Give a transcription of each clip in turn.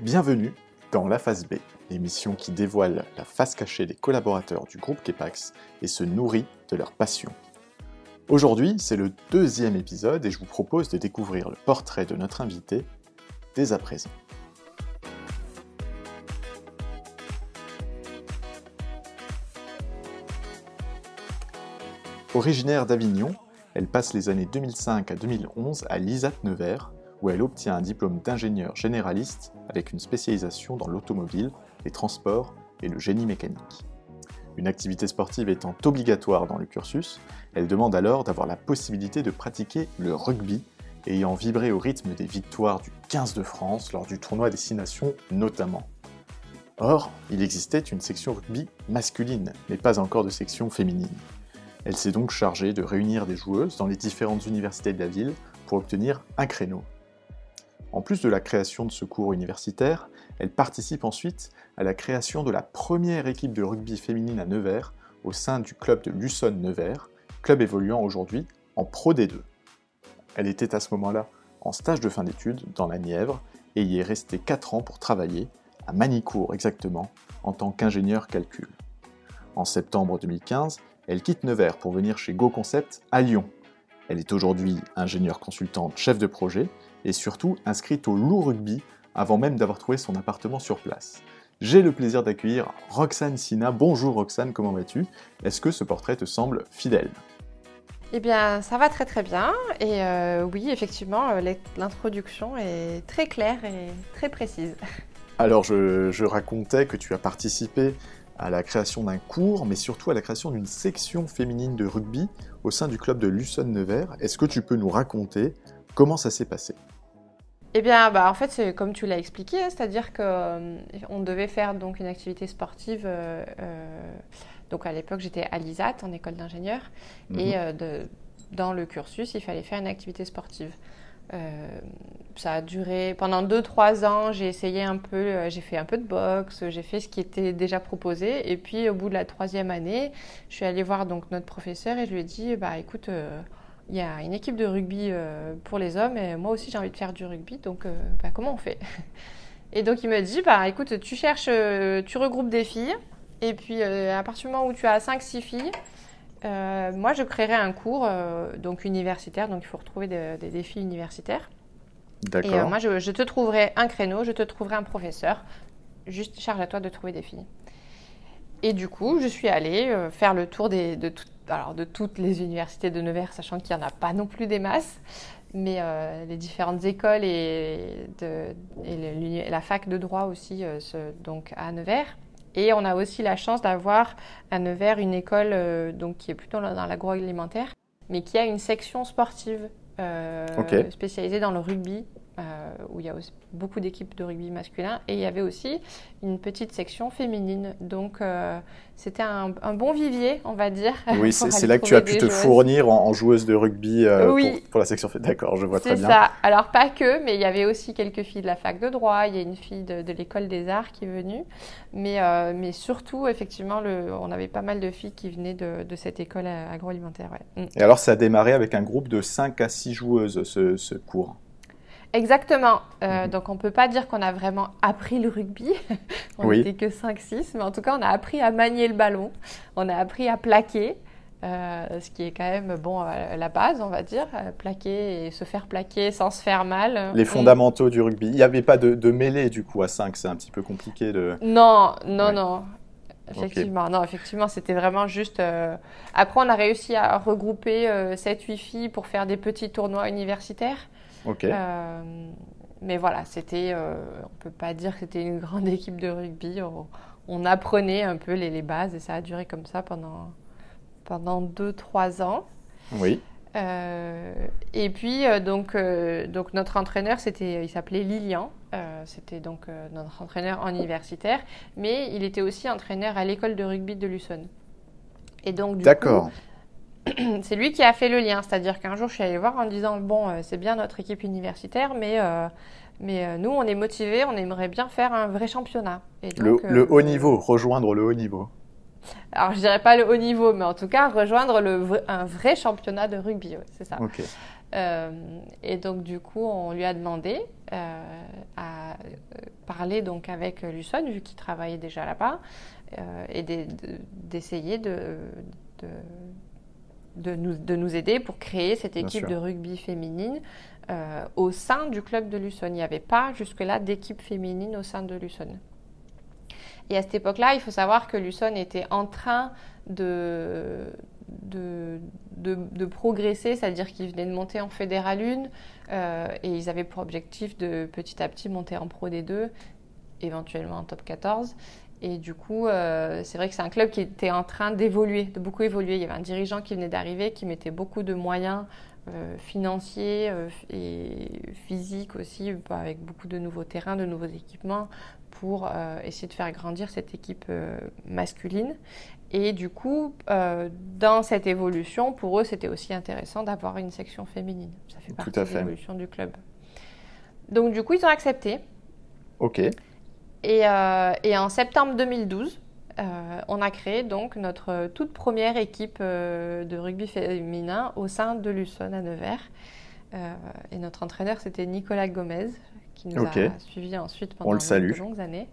Bienvenue dans La Phase B, l'émission qui dévoile la face cachée des collaborateurs du groupe Kepax et se nourrit de leur passion. Aujourd'hui, c'est le deuxième épisode et je vous propose de découvrir le portrait de notre invité dès à présent. Originaire d'Avignon, elle passe les années 2005 à 2011 à l'ISAT Nevers, où elle obtient un diplôme d'ingénieur généraliste avec une spécialisation dans l'automobile, les transports et le génie mécanique. Une activité sportive étant obligatoire dans le cursus, elle demande alors d'avoir la possibilité de pratiquer le rugby, ayant vibré au rythme des victoires du 15 de France lors du tournoi Destination notamment. Or, il existait une section rugby masculine, mais pas encore de section féminine. Elle s'est donc chargée de réunir des joueuses dans les différentes universités de la ville pour obtenir un créneau. En plus de la création de ce cours universitaire, elle participe ensuite à la création de la première équipe de rugby féminine à Nevers au sein du club de Luçon Nevers, club évoluant aujourd'hui en Pro D2. Elle était à ce moment-là en stage de fin d'études dans la Nièvre et y est restée 4 ans pour travailler, à Manicourt exactement, en tant qu'ingénieur calcul. En septembre 2015, elle quitte Nevers pour venir chez Go Concept à Lyon. Elle est aujourd'hui ingénieure consultante chef de projet et surtout inscrite au Loup Rugby avant même d'avoir trouvé son appartement sur place. J'ai le plaisir d'accueillir Roxane Sina. Bonjour Roxane, comment vas-tu? Est-ce que ce portrait te semble fidèle? Eh bien, ça va très très bien. Et euh, oui, effectivement, euh, l'introduction est très claire et très précise. Alors, je, je, racontais que tu as participé à la création d'un cours, mais surtout à la création d'une section féminine de rugby au sein du club de Luçon-Nevers. Est-ce que tu peux nous raconter comment ça s'est passé? Eh bien, bah, en fait, c'est comme tu l'as expliqué, hein, c'est-à-dire qu'on euh, devait faire donc une activité sportive. Euh, euh, donc à l'époque, j'étais à l'ISAT, en école d'ingénieur, et mhm. dans le cursus, il fallait faire une activité sportive. ça a duré pendant 2-3 ans. J'ai essayé un peu, j'ai fait un peu de boxe, j'ai fait ce qui était déjà proposé. Et puis au bout de la troisième année, je suis allée voir donc notre professeur et je lui ai dit, bah écoute il y a une équipe de rugby euh, pour les hommes et moi aussi j'ai envie de faire du rugby, donc euh, bah, comment on fait? Et donc il me dit, bah écoute, tu cherches, euh, tu regroupes des filles, et puis à partir du moment où tu as 5-6 filles, moi je créerai un cours donc universitaire, donc il faut retrouver des, défis universitaires. D'accord. Et moi je, te trouverai un créneau, je te trouverai un professeur, juste charge à toi de trouver des filles. Et du coup, je suis allée faire le tour des, de toutes alors de toutes les universités de Nevers, sachant qu'il n'y en a pas non plus des masses, mais euh, les différentes écoles et, la fac de droit aussi, euh, donc à Nevers. Et on a aussi la chance d'avoir à Nevers une école euh, donc, qui est plutôt dans l'agroalimentaire, mais qui a une section sportive spécialisée dans le rugby euh, où il y a aussi beaucoup d'équipes de rugby masculin. Et il y avait aussi une petite section féminine. Donc, euh, c'était un, bon vivier, on va dire. Oui, c'est là que tu as pu te fournir en, joueuse de rugby euh, pour, la section. D'accord, je vois très bien. C'est ça. Alors, pas que, mais il y avait aussi quelques filles de la fac de droit. Il y a une fille de, l'école des arts qui est venue. Mais, mais surtout, effectivement, le, on avait pas mal de filles qui venaient de, de cette école agroalimentaire. Mm. Et alors, ça a démarré avec un groupe de 5 à 6 joueuses, ce, ce cours Exactement. Euh, mhm. Donc on ne peut pas dire qu'on a vraiment appris le rugby. on n'était que 5-6, mais en tout cas on a appris à manier le ballon, on a appris à plaquer, euh, ce qui est quand même bon euh, la base, on va dire, plaquer et se faire plaquer sans se faire mal. Les fondamentaux du rugby. Il n'y avait pas de, mêlée du coup à 5, c'est un petit peu compliqué de. Non, non, non. Effectivement, non, effectivement, c'était vraiment juste. Après, on a réussi à regrouper 7-8 filles pour faire des petits tournois universitaires. Euh, mais voilà, c'était, euh, on peut pas dire que c'était une grande équipe de rugby. On, apprenait un peu les, bases et ça a duré comme ça pendant pendant deux trois ans. Oui. Euh, et puis donc donc notre entraîneur c'était il s'appelait Lilian. c'était donc notre entraîneur en universitaire, mais il était aussi entraîneur à l'école de rugby de Luçon. Et donc du D'accord. c'est lui qui a fait le lien. C'est-à-dire qu'un jour, je suis allée voir en disant Bon, euh, c'est bien notre équipe universitaire, mais, euh, mais euh, nous, on est motivés, on aimerait bien faire un vrai championnat. le, haut niveau, rejoindre le haut niveau. Alors, je dirais pas le haut niveau, mais en tout cas, rejoindre le un vrai championnat de rugby, c'est ça. et donc, du coup, on lui a demandé à parler donc avec Lusson, vu qu'il travaillait déjà là-bas, et d'essayer de, de, nous, de, nous, aider pour créer cette équipe de rugby féminine au sein du club de Lusson. Il n'y avait pas jusque-là d'équipe féminine au sein de Lusson. Et à cette époque-là, il faut savoir que Lusson était en train de, de, de, progresser, c'est-à-dire qu'ils venaient de monter en Fédéral 1 euh, et ils avaient pour objectif de petit à petit monter en Pro D2, éventuellement en Top 14. Et du coup, euh, c'est vrai que c'est un club qui était en train d'évoluer, de beaucoup évoluer. Il y avait un dirigeant qui venait d'arriver, qui mettait beaucoup de moyens euh, financiers et physiques aussi, avec beaucoup de nouveaux terrains, de nouveaux équipements, pour euh, essayer de faire grandir cette équipe euh, masculine. Et du coup, euh, dans cette évolution, pour eux, c'était aussi intéressant d'avoir une section féminine. Ça fait partie de l'évolution du club. Donc du coup, ils ont accepté. Ok. Et, et en septembre 2012, on a créé donc notre toute première équipe de rugby féminin au sein de Lusson à Nevers. et notre entraîneur, c'était Nicolas Gomez qui nous a suivis ensuite pendant de longues années.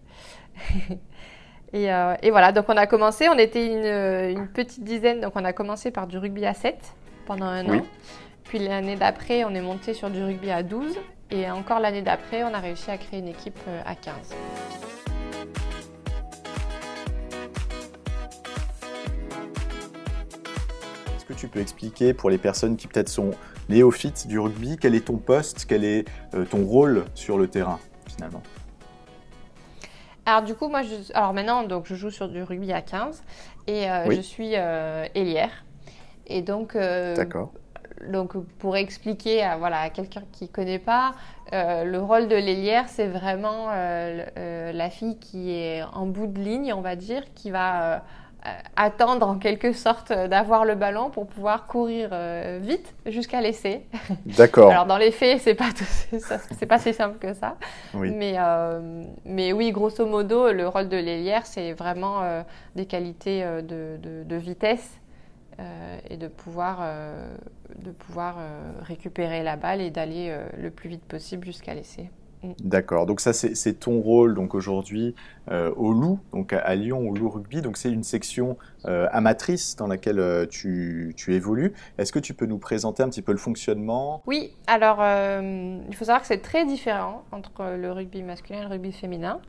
Euh, et, voilà, donc on a commencé, on était une, petite dizaine, donc on a commencé par du rugby à 7 pendant un an. Puis l'année d'après, on est monté sur du rugby à 12. Et encore l'année d'après, on a réussi à créer une équipe euh, à 15. Est-ce que tu peux expliquer pour les personnes qui peut-être sont néophyte du rugby, quel est ton poste, quel est euh, ton rôle sur le terrain finalement? Alors du coup, moi, je, alors maintenant, donc je joue sur du rugby à 15 et euh, je suis euh, ailière. Et donc, D'accord. Donc pour expliquer à, voilà, à quelqu'un qui ne connaît pas, le rôle de l'ailière, c'est vraiment la fille qui est en bout de ligne, on va dire, qui va euh, attendre en quelque sorte d'avoir le ballon pour pouvoir courir euh, vite jusqu'à l'essai. D'accord. Alors dans les faits, c'est pas c'est pas si simple que ça. Oui. Mais euh, mais oui, grosso modo, le rôle de l'ailière, c'est vraiment des qualités de, de, de vitesse et de pouvoir de pouvoir récupérer la balle et d'aller le plus vite possible jusqu'à l'essai. Mm. D'accord. Donc ça, c'est ton rôle donc aujourd'hui euh, au Loup, donc à, Lyon, au Loup Rugby. Donc c'est une section euh, amatrice dans laquelle euh, tu, évolues. Est-ce que tu peux nous présenter un petit peu le fonctionnement? Oui. Alors, il faut savoir que c'est très différent entre le rugby masculin et le rugby féminin.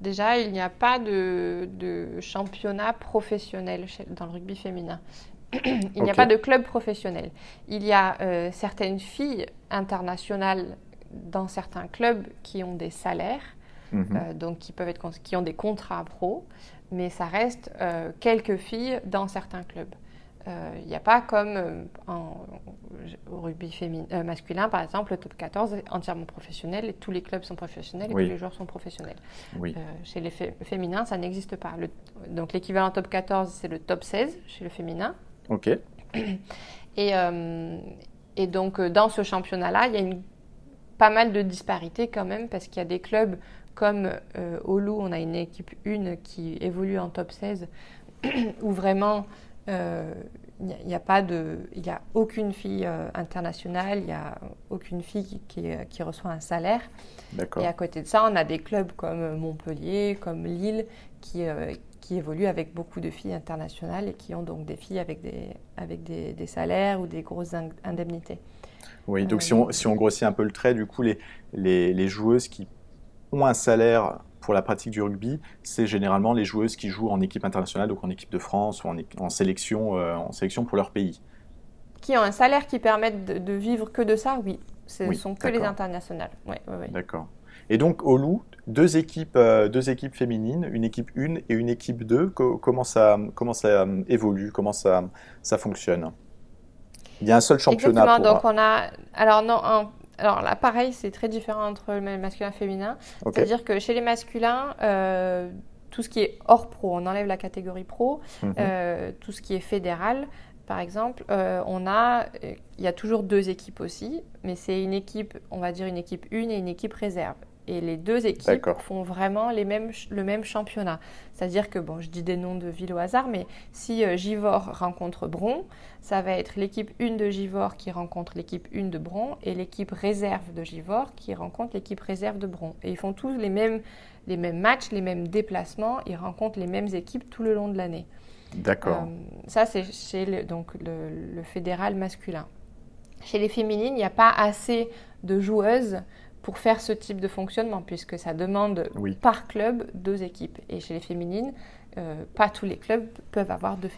déjà, il n'y a pas de, championnat professionnel dans le rugby féminin. il n'y a pas de club professionnel. Il y a certaines filles internationales dans certains clubs qui ont des salaires, mhm. euh, donc qui, peuvent être, qui ont des contrats pro, mais ça reste euh, quelques filles dans certains clubs. Il euh, n'y a pas comme en, au rugby féminin, masculin, par exemple, le top 14 est entièrement professionnel et tous les clubs sont professionnels et tous les joueurs sont professionnels. chez les féminins, ça n'existe pas. donc l'équivalent top 14, c'est le top 16 chez le féminin. Ok. Et, et donc dans ce championnat-là, il y a une pas mal de disparités quand même, parce qu'il y a des clubs comme euh, au Loup, on a une équipe 1 qui évolue en top 16, où vraiment euh, il n'y a, pas de, il a aucune fille euh, internationale, il n'y a aucune fille qui, qui, reçoit un salaire. Et à côté de ça, on a des clubs comme Montpellier, comme Lille, qui, qui évoluent avec beaucoup de filles internationales et qui ont donc des filles avec des, avec des, des salaires ou des grosses indemnités. Oui, donc si on, si on, grossit un peu le trait, du coup, les, les, les, joueuses qui ont un salaire pour la pratique du rugby, c'est généralement les joueuses qui jouent en équipe internationale, donc en équipe de France ou en, en sélection, euh, en sélection pour leur pays. Qui ont un salaire qui permettent de, vivre que de ça, oui. Ce ne sont que les internationales. Oui, oui, D'accord. Et donc, au Loup, deux équipes, euh, deux équipes féminines, une équipe 1 et une équipe 2. comment ça, comment ça euh, évolue? Comment ça, ça fonctionne? Il y a un seul championnat. Exactement. Donc on a, alors non, alors là pareil, c'est très différent entre le masculin et le féminin. C'est-à-dire que chez les masculins, euh, tout ce qui est hors pro, on enlève la catégorie pro, mhm. euh, tout ce qui est fédéral. Par exemple, euh, on a, il y a toujours deux équipes aussi, mais c'est une équipe, on va dire une équipe 1 et une équipe réserve. Et les deux équipes font vraiment les mêmes, le même championnat. C'est-à-dire que, bon, je dis des noms de villes au hasard, mais si euh, Givor rencontre Bron, ça va être l'équipe 1 de Givor qui rencontre l'équipe 1 de Bron et l'équipe réserve de Givor qui rencontre l'équipe réserve de Bron. Et ils font tous les mêmes, les mêmes matchs, les mêmes déplacements, ils rencontrent les mêmes équipes tout le long de l'année. D'accord. Euh, ça, c'est chez le, donc, le, fédéral masculin. Chez les féminines, il n'y a pas assez de joueuses pour faire ce type de fonctionnement, puisque ça demande par club deux équipes. Et chez les féminines, euh, pas tous les clubs peuvent avoir deux,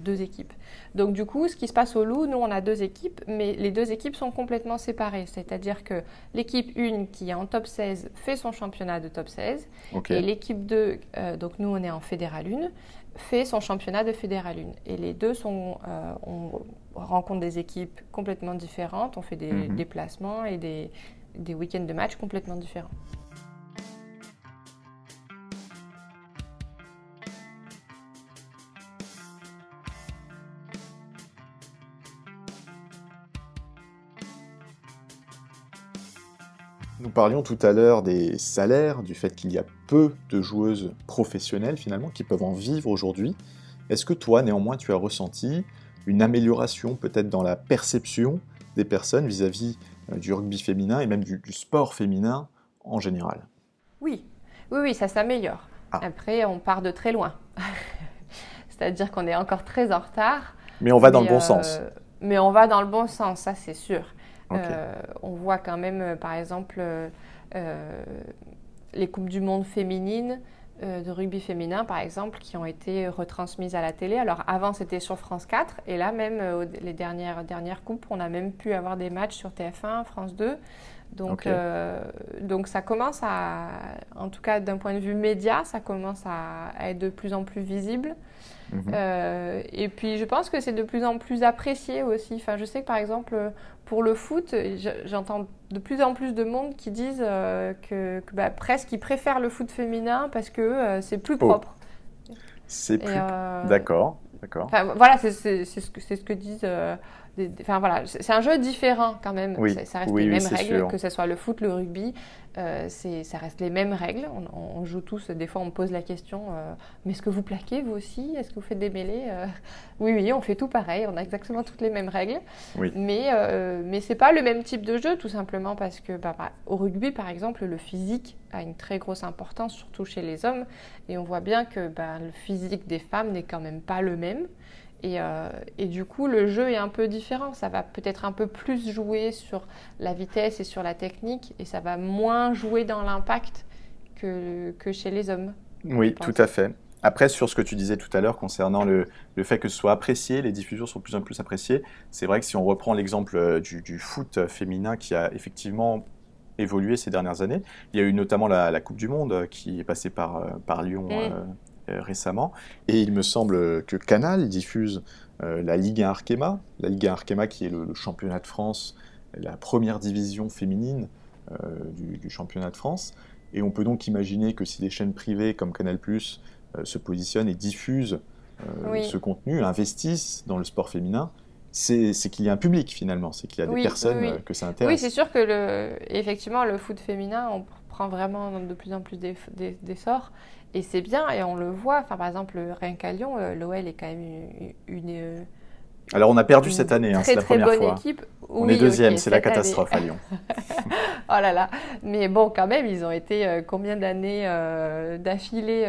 deux, équipes. Donc du coup, ce qui se passe au Loup, nous on a deux équipes, mais les deux équipes sont complètement séparées. C'est-à-dire que l'équipe 1 qui est en top 16 fait son championnat de top 16, et l'équipe 2, euh, donc nous on est en fédéral 1, fait son championnat de fédéral 1. Et les deux sont, euh, on rencontre des équipes complètement différentes, on fait des mhm. déplacements et des, des week-ends de match complètement différents. Nous parlions tout à l'heure des salaires, du fait qu'il y a peu de joueuses professionnelles finalement qui peuvent en vivre aujourd'hui. Est-ce que toi, néanmoins, tu as ressenti une amélioration peut-être dans la perception des personnes vis-à-vis du rugby féminin et même du, sport féminin en général Oui, oui, oui, ça s'améliore. Ah. Après, on part de très loin. C'est-à-dire qu'on est encore très en retard. Mais on va dans le bon euh, sens. Mais on va dans le bon sens, ça c'est sûr. Euh, on voit quand même, euh, par exemple, euh, les Coupes du Monde féminines, de rugby féminin, par exemple, qui ont été retransmises à la télé. Alors avant, c'était sur France 4, et là même, les dernières, dernières coupes, on a même pu avoir des matchs sur TF1, France 2. Donc, donc ça commence à, en tout cas d'un point de vue média, ça commence à, être de plus en plus visible. Mhm. et puis je pense que c'est de plus en plus apprécié aussi. Enfin, je sais que par exemple, pour le foot, j'entends de plus en plus de monde qui disent euh, que, bah, presque ils préfèrent le foot féminin parce que euh, c'est plus oh. propre. C'est plus. Euh, d'accord, d'accord. Voilà, c'est ce, que, ce que disent Enfin voilà, c'est un jeu différent quand même. Oui. Ça, reste les mêmes règles, que ce soit le foot, le rugby, euh, ça reste les mêmes règles. On, joue tous, des fois on me pose la question, euh, mais est-ce que vous plaquez vous aussi? Est-ce que vous faites des mêlées euh? Oui, oui, on fait tout pareil, on a exactement toutes les mêmes règles. Mais, mais ce n'est pas le même type de jeu, tout simplement parce que bah, bah, au rugby, par exemple, le physique a une très grosse importance, surtout chez les hommes. Et on voit bien que bah, le physique des femmes n'est quand même pas le même. Euh, et, du coup, le jeu est un peu différent. Ça va peut-être un peu plus jouer sur la vitesse et sur la technique, et ça va moins jouer dans l'impact que, que chez les hommes. Oui, tout à fait. Après, sur ce que tu disais tout à l'heure concernant le, le, fait que ce soit apprécié, les diffusions sont de plus en plus appréciées, c'est vrai que si on reprend l'exemple euh, du, foot féminin qui a effectivement évolué ces dernières années, il y a eu notamment la, Coupe du Monde euh, qui est passée par, par Lyon mm. Euh, récemment. Et il me semble que Canal diffuse euh, la Ligue 1 Arkema, la Ligue 1 Arkema qui est le, championnat de France, la première division féminine euh, du, championnat de France. Et on peut donc imaginer que si des chaînes privées comme Canal se positionnent et diffusent ce contenu, investissent dans le sport féminin, c'est qu'il y a un public finalement, c'est qu'il y a des personnes que ça intéresse. Oui, c'est sûr que le, effectivement le foot féminin, on prend vraiment de plus en plus d'essor. Et c'est bien, et on le voit. Enfin, par exemple, rien qu'à Lyon, euh, l'OL est quand même une. Euh, Alors, on a perdu cette année, hein, c'est la première bonne fois. Équipe. On est deuxième, c'est la catastrophe à Lyon. oh là là. Mais bon, quand même, ils ont été euh, combien d'années d'affilée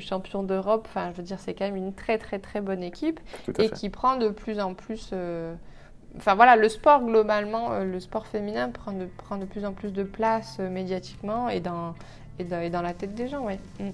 champions d'Europe Enfin, je veux dire, c'est quand même une très, très, très bonne équipe. et qui prend de plus en plus. Enfin voilà, le sport globalement, le sport féminin prend de, prend de plus en plus de place médiatiquement et dans, et dans, la tête des gens. Mm.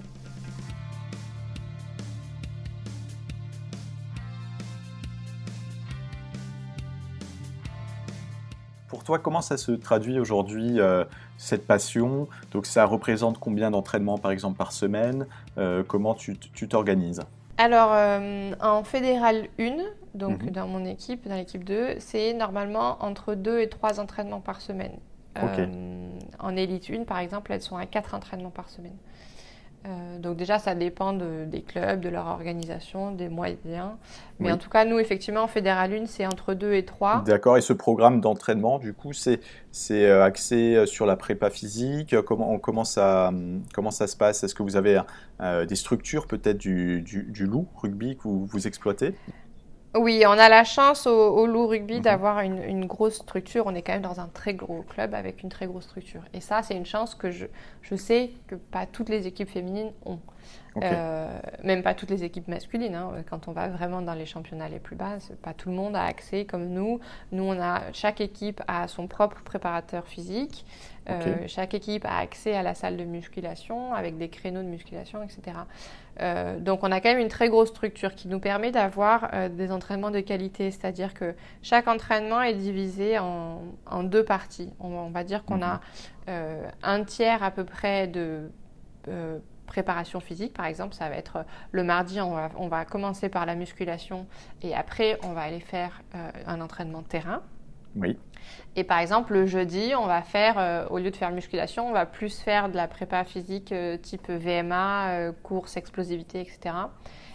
Pour toi, comment ça se traduit aujourd'hui, euh, cette passion? Donc ça représente combien d'entraînements par exemple par semaine? Euh, Comment tu t'organises? Alors, euh, en fédéral 1, donc mhm. dans mon équipe, dans l'équipe 2, c'est normalement entre 2 et 3 entraînements par semaine. Euh, en élite 1, par exemple, elles sont à 4 entraînements par semaine. Euh, donc déjà, ça dépend des clubs, de leur organisation, des moyens. Mais en tout cas, nous, effectivement, en Fédéral 1, c'est entre 2 et 3. D'accord. Et ce programme d'entraînement, du coup, c'est euh, axé sur la prépa physique? Comment, comment, ça, comment ça se passe? Est-ce que vous avez des structures peut-être du, du, loup rugby que vous, vous exploitez? Oui, on a la chance au, Loup Rugby mhm. d'avoir une, grosse structure. On est quand même dans un très gros club avec une très grosse structure. Et ça, c'est une chance que je, je sais que pas toutes les équipes féminines ont. Euh, même pas toutes les équipes masculines. Hein. Quand on va vraiment dans les championnats les plus bas, pas tout le monde a accès comme nous. Nous, on a chaque équipe a son propre préparateur physique. Euh, chaque équipe a accès à la salle de musculation avec des créneaux de musculation, etc. Euh, donc on a quand même une très grosse structure qui nous permet d'avoir euh, des entraînements de qualité, c'est-à-dire que chaque entraînement est divisé en, deux parties. On, va dire qu'on a mhm. un tiers à peu près de préparation physique, par exemple, ça va être le mardi, on va, on va, commencer par la musculation et après on va aller faire un entraînement de terrain. Oui. Et par exemple, le jeudi, on va faire, euh, au lieu de faire musculation, on va plus faire de la prépa physique euh, type VMA, euh, course, explosivité, etc.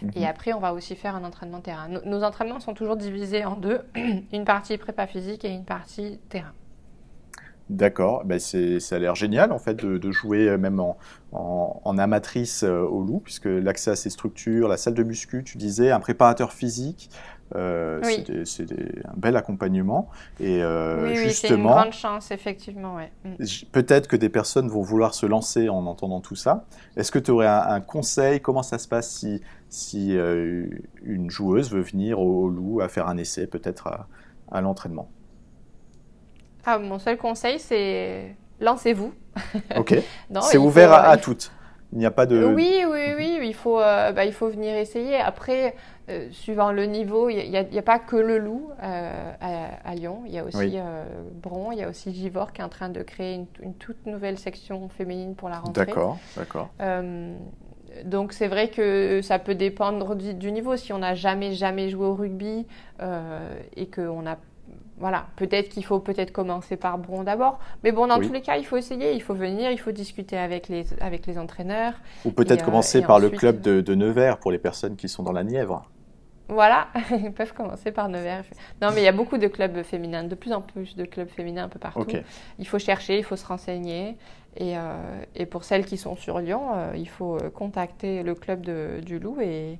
Mhm. Et après, on va aussi faire un entraînement terrain. nos entraînements sont toujours divisés en deux, une partie prépa physique et une partie terrain. D'accord, ben ça a l'air génial en fait de, jouer même en, en, amatrice au loup, puisque l'accès à ces structures, la salle de muscu, tu disais, un préparateur physique, euh, c'est un bel accompagnement. Et euh, oui, oui c'est une grande chance, effectivement. Mm. Peut-être que des personnes vont vouloir se lancer en entendant tout ça. Est-ce que tu aurais un, conseil? Comment ça se passe si, si euh, une joueuse veut venir au, loup à faire un essai, peut-être à, l'entraînement? Ah, Mon seul conseil, c'est lancez-vous. Ok. c'est ouvert à, à toutes. Il n'y a pas de. Oui, oui, oui, il faut, euh, bah, il faut venir essayer. Après, euh, suivant le niveau, il n'y a, pas que le loup euh, à, Lyon. Il y a aussi Bron, il y a aussi Givor qui est en train de créer une, toute nouvelle section féminine pour la rentrée. D'accord, d'accord. donc c'est vrai que ça peut dépendre du, du niveau. Si on n'a jamais, jamais joué au rugby et qu'on n'a voilà, peut-être qu'il faut peut-être commencer par Bron d'abord. Mais bon, dans tous les cas, il faut essayer, il faut venir, il faut discuter avec les, avec les entraîneurs. Ou peut-être commencer par le club de, de, Nevers pour les personnes qui sont dans la Nièvre. Voilà, ils peuvent commencer par Nevers. Non, mais il y a beaucoup de clubs féminins, de plus en plus de clubs féminins un peu partout. Il faut chercher, il faut se renseigner. Et, euh, et pour celles qui sont sur Lyon, euh, il faut euh, contacter le club de, du Loup et,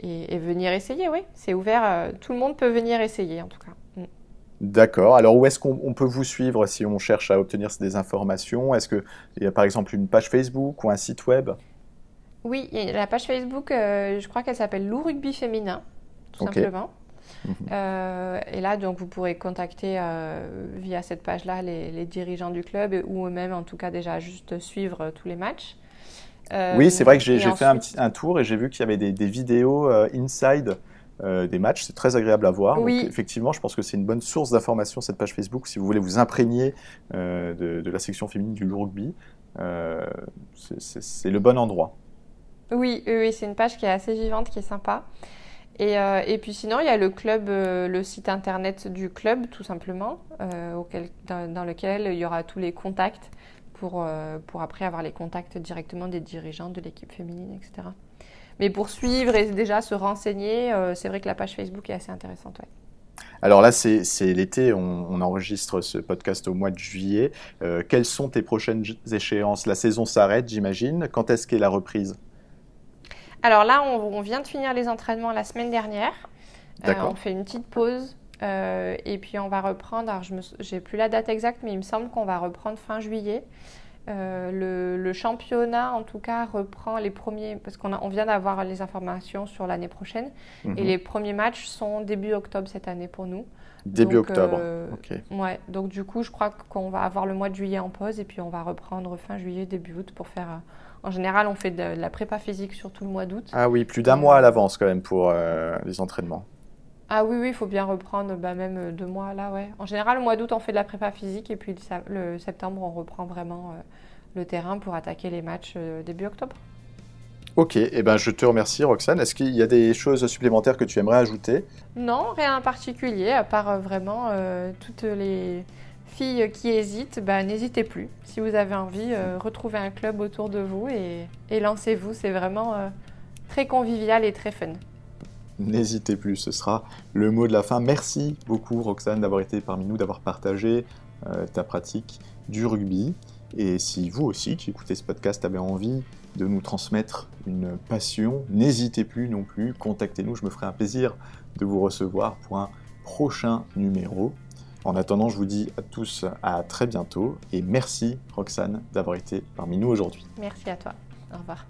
et, venir essayer, oui. C'est ouvert, tout le monde peut venir essayer en tout cas. D'accord. Alors, où est-ce qu'on peut vous suivre si on cherche à obtenir des informations? Est-ce qu'il y a par exemple une page Facebook ou un site web? Oui, la page Facebook, euh, je crois qu'elle s'appelle Lou Rugby Féminin, tout simplement. Mhm. Euh, et là, donc, vous pourrez contacter euh, via cette page-là les, dirigeants du club ou même, en tout cas, déjà juste suivre tous les matchs. oui, c'est vrai que j'ai fait un, petit, un tour et j'ai vu qu'il y avait des, des vidéos inside euh, des matchs. C'est très agréable à voir. Oui. Donc, effectivement, je pense que c'est une bonne source d'information, cette page Facebook, si vous voulez vous imprégner euh, de, la section féminine du rugby. Euh, c'est le bon endroit. Oui, oui, c'est une page qui est assez vivante, qui est sympa. Et, et puis sinon, il y a le club, le site internet du club, tout simplement, auquel, dans, dans, lequel il y aura tous les contacts pour, pour après avoir les contacts directement des dirigeants de l'équipe féminine, etc. Mais pour suivre et déjà se renseigner, euh, c'est vrai que la page Facebook est assez intéressante. Alors là, c'est l'été, on, enregistre ce podcast au mois de juillet. Euh, quelles sont tes prochaines échéances? La saison s'arrête, j'imagine. Quand est-ce qu'est la reprise? Alors là, on, vient de finir les entraînements la semaine dernière. Euh, on fait une petite pause. et puis on va reprendre, alors je n'ai plus la date exacte, mais il me semble qu'on va reprendre fin juillet. Euh, le, championnat, en tout cas, reprend les premiers, parce qu'on on vient d'avoir les informations sur l'année prochaine, et mhm. les premiers matchs sont début octobre cette année pour nous. Début octobre, euh, ok. Ouais, donc du coup, je crois qu'on va avoir le mois de juillet en pause, et puis on va reprendre fin juillet, début août pour faire... Euh, en général, on fait de, la prépa physique sur tout le mois d'août. Ah oui, plus d'un mois à l'avance quand même pour les entraînements. Ah oui, oui, il faut bien reprendre bah, même deux mois là, ouais. En général, le mois d'août, on fait de la prépa physique et puis le, septembre, on reprend vraiment euh, le terrain pour attaquer les matchs euh, début octobre. Ok, et eh ben, je te remercie Roxane. Est-ce qu'il y a des choses supplémentaires que tu aimerais ajouter? Non, rien en particulier, à part euh, vraiment toutes les, filles qui hésitent, bah, n'hésitez plus. Si vous avez envie, retrouvez un club autour de vous et, et lancez-vous. C'est vraiment très convivial et très fun. N'hésitez plus, ce sera le mot de la fin. Merci beaucoup Roxane d'avoir été parmi nous, d'avoir partagé ta pratique du rugby. Et si vous aussi qui écoutez ce podcast avez envie de nous transmettre une passion, n'hésitez plus non plus, contactez-nous, je me ferai un plaisir de vous recevoir pour un prochain numéro. En attendant, je vous dis à tous à très bientôt et merci Roxane d'avoir été parmi nous aujourd'hui. Merci à toi. Au revoir.